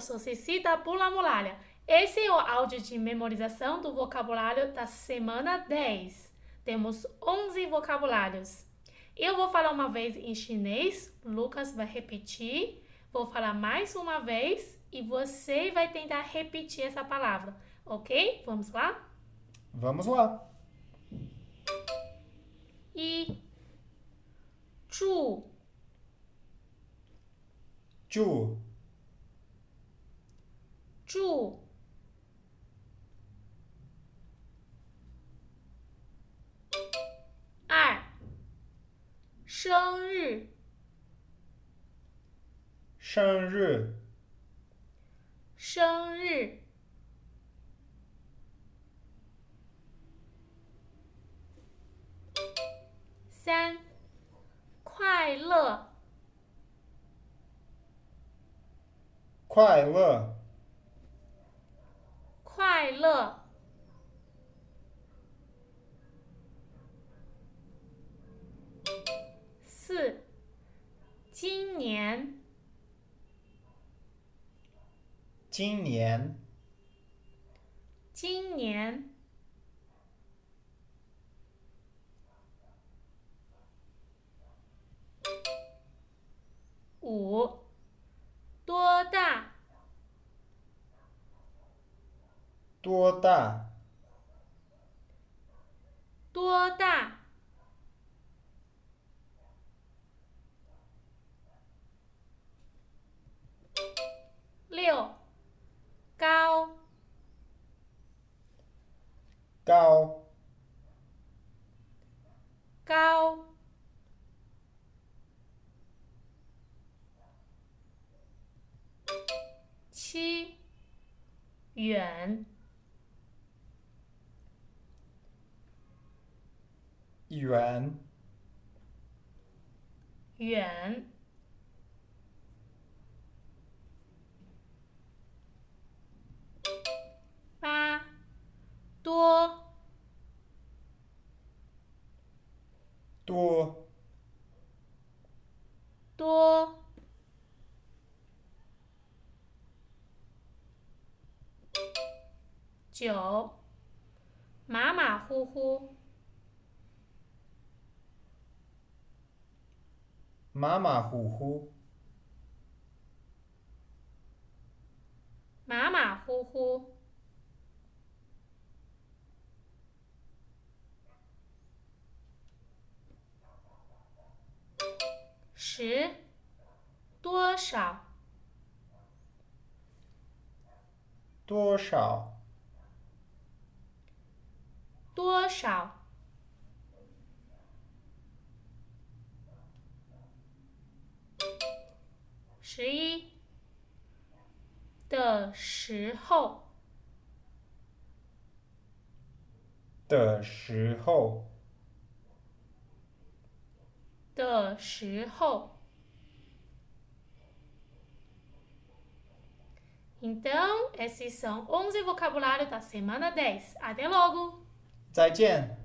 Sansicita pula muralha. Esse é o áudio de memorização do vocabulário da semana 10. Temos 11 vocabulários. Eu vou falar uma vez em chinês, Lucas vai repetir. Vou falar mais uma vez e você vai tentar repetir essa palavra, ok? Vamos lá? Vamos lá. E Chu. Chu. 住。二生日。生日。生日。三快乐。快乐快乐。四今年。今年。今年。五多大多大？多大？六。高。高。高。七。远远远八。多。多。多。九。马马虎虎马马虎虎马马虎虎十多少？多少？多少十一的时候的时候的时候。Então, esses são 11 vocabulários da semana 10. Até logo! 再见